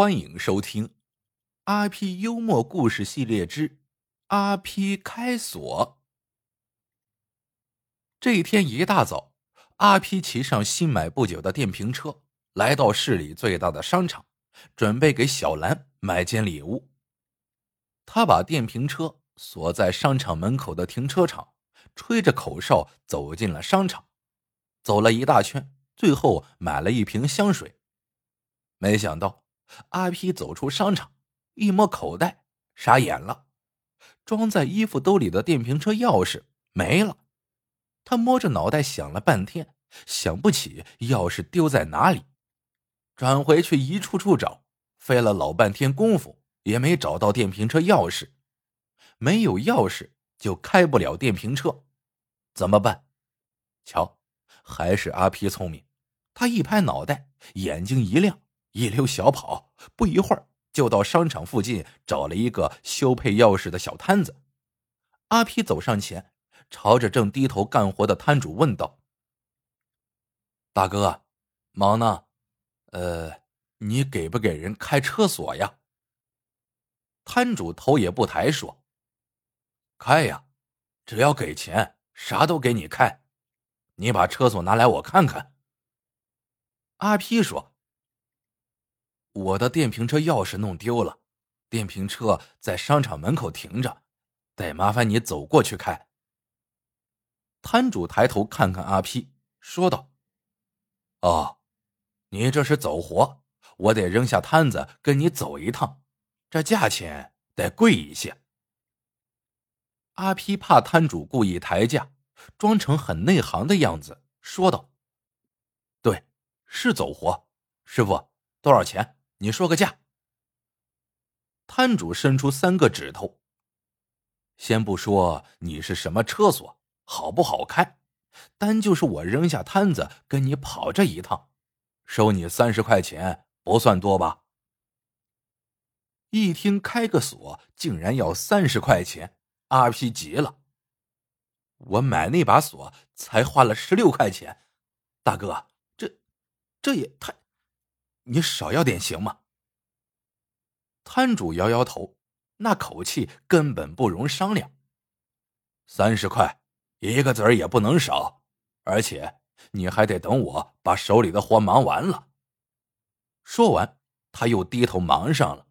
欢迎收听《阿 P 幽默故事系列之阿 P 开锁》。这一天一大早，阿 P 骑上新买不久的电瓶车，来到市里最大的商场，准备给小兰买件礼物。他把电瓶车锁在商场门口的停车场，吹着口哨走进了商场，走了一大圈，最后买了一瓶香水。没想到。阿皮走出商场，一摸口袋，傻眼了。装在衣服兜里的电瓶车钥匙没了。他摸着脑袋想了半天，想不起钥匙丢在哪里。转回去一处处找，费了老半天功夫，也没找到电瓶车钥匙。没有钥匙就开不了电瓶车，怎么办？瞧，还是阿皮聪明。他一拍脑袋，眼睛一亮。一溜小跑，不一会儿就到商场附近找了一个修配钥匙的小摊子。阿皮走上前，朝着正低头干活的摊主问道：“大哥，忙呢？呃，你给不给人开车锁呀？”摊主头也不抬说：“开呀，只要给钱，啥都给你开。你把车锁拿来，我看看。”阿皮说。我的电瓶车钥匙弄丢了，电瓶车在商场门口停着，得麻烦你走过去开。摊主抬头看看阿 P，说道：“哦，你这是走活，我得扔下摊子跟你走一趟，这价钱得贵一些。”阿 P 怕摊主故意抬价，装成很内行的样子，说道：“对，是走活，师傅，多少钱？”你说个价。摊主伸出三个指头。先不说你是什么车锁，好不好开，单就是我扔下摊子跟你跑这一趟，收你三十块钱，不算多吧？一听开个锁竟然要三十块钱，阿皮急了。我买那把锁才花了十六块钱，大哥，这这也太……你少要点行吗？摊主摇摇头，那口气根本不容商量。三十块，一个子儿也不能少，而且你还得等我把手里的活忙完了。说完，他又低头忙上了。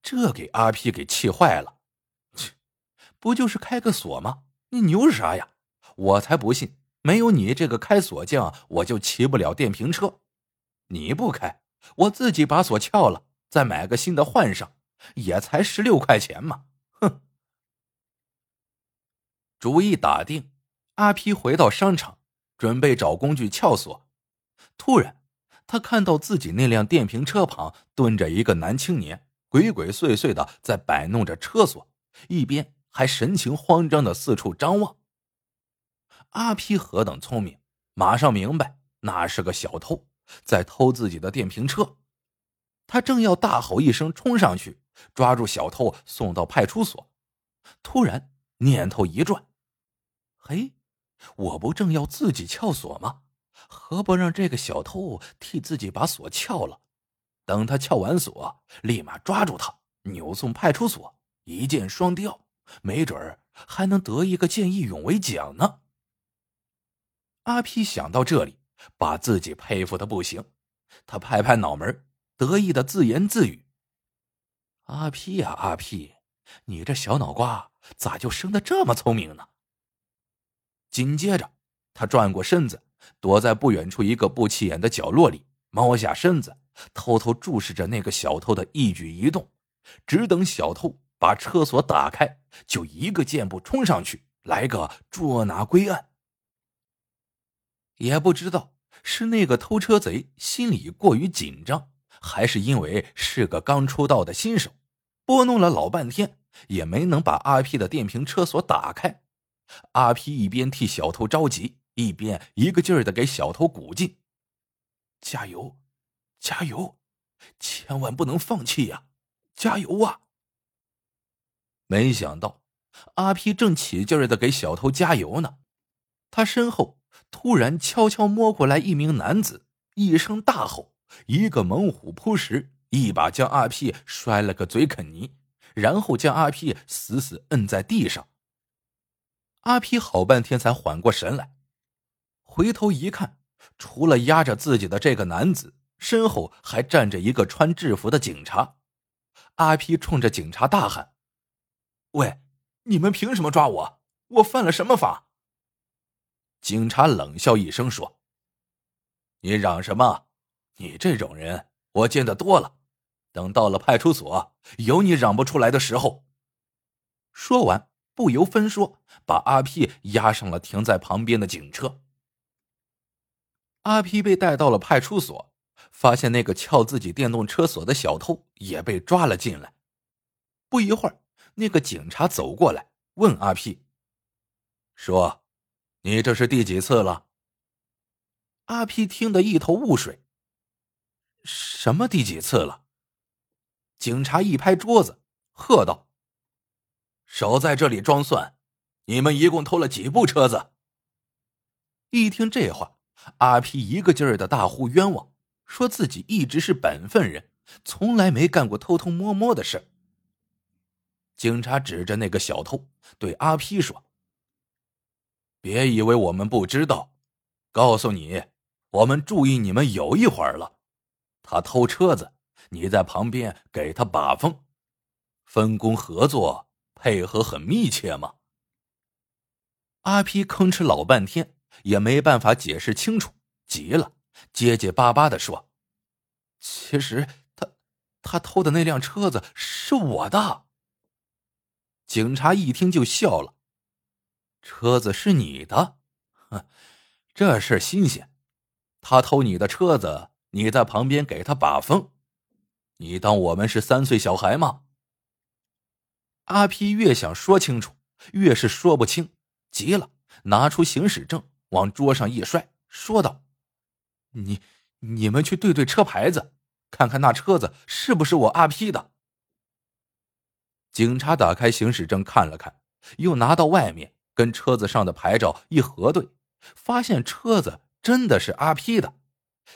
这给阿皮给气坏了。切，不就是开个锁吗？你牛啥呀？我才不信，没有你这个开锁匠，我就骑不了电瓶车。你不开，我自己把锁撬了，再买个新的换上，也才十六块钱嘛！哼。主意打定，阿皮回到商场，准备找工具撬锁。突然，他看到自己那辆电瓶车旁蹲着一个男青年，鬼鬼祟祟的在摆弄着车锁，一边还神情慌张的四处张望。阿皮何等聪明，马上明白那是个小偷。在偷自己的电瓶车，他正要大吼一声冲上去抓住小偷送到派出所，突然念头一转，嘿，我不正要自己撬锁吗？何不让这个小偷替自己把锁撬了？等他撬完锁，立马抓住他，扭送派出所，一箭双雕，没准还能得一个见义勇为奖呢。阿皮想到这里。把自己佩服的不行，他拍拍脑门，得意的自言自语：“阿皮呀，阿皮，你这小脑瓜咋就生的这么聪明呢？”紧接着，他转过身子，躲在不远处一个不起眼的角落里，猫下身子，偷偷注视着那个小偷的一举一动，只等小偷把车锁打开，就一个箭步冲上去，来个捉拿归案。也不知道是那个偷车贼心里过于紧张，还是因为是个刚出道的新手，拨弄了老半天也没能把阿皮的电瓶车锁打开。阿皮一边替小偷着急，一边一个劲儿的给小偷鼓劲：“加油，加油，千万不能放弃呀！加油啊！”没想到阿皮正起劲儿的给小偷加油呢，他身后。突然，悄悄摸过来一名男子，一声大吼，一个猛虎扑食，一把将阿 P 摔了个嘴啃泥，然后将阿 P 死死摁在地上。阿 P 好半天才缓过神来，回头一看，除了压着自己的这个男子，身后还站着一个穿制服的警察。阿 P 冲着警察大喊：“喂，你们凭什么抓我？我犯了什么法？”警察冷笑一声说：“你嚷什么？你这种人我见得多了。等到了派出所，有你嚷不出来的时候。”说完，不由分说把阿 P 押上了停在旁边的警车。阿 P 被带到了派出所。发现那个撬自己电动车锁的小偷也被抓了进来。不一会儿，那个警察走过来问阿 P：“ 说，你这是第几次了？”阿 P 听得一头雾水。什么第几次了？警察一拍桌子，喝道：“少在这里装蒜！你们一共偷了几部车子？”一听这话，阿 P 一个劲儿的大呼冤枉。说自己一直是本分人，从来没干过偷偷摸摸的事。警察指着那个小偷对阿 P 说：“别以为我们不知道，告诉你，我们注意你们有一会儿了。他偷车子，你在旁边给他把风，分工合作，配合很密切嘛。”阿 P 吭哧老半天也没办法解释清楚，急了。结结巴巴的说：“其实他，他偷的那辆车子是我的。”警察一听就笑了：“车子是你的？哼，这事新鲜。他偷你的车子，你在旁边给他把风，你当我们是三岁小孩吗？”阿皮越想说清楚，越是说不清，急了，拿出行驶证往桌上一摔，说道。你你们去对对车牌子，看看那车子是不是我阿 P 的。警察打开行驶证看了看，又拿到外面跟车子上的牌照一核对，发现车子真的是阿 P 的。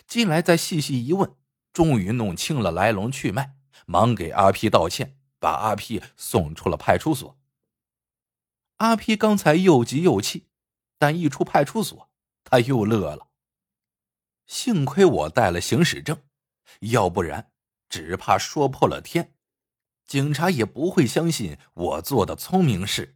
进来再细细一问，终于弄清了来龙去脉，忙给阿 P 道歉，把阿 P 送出了派出所。阿 P 刚才又急又气，但一出派出所，他又乐了。幸亏我带了行驶证，要不然只怕说破了天，警察也不会相信我做的聪明事。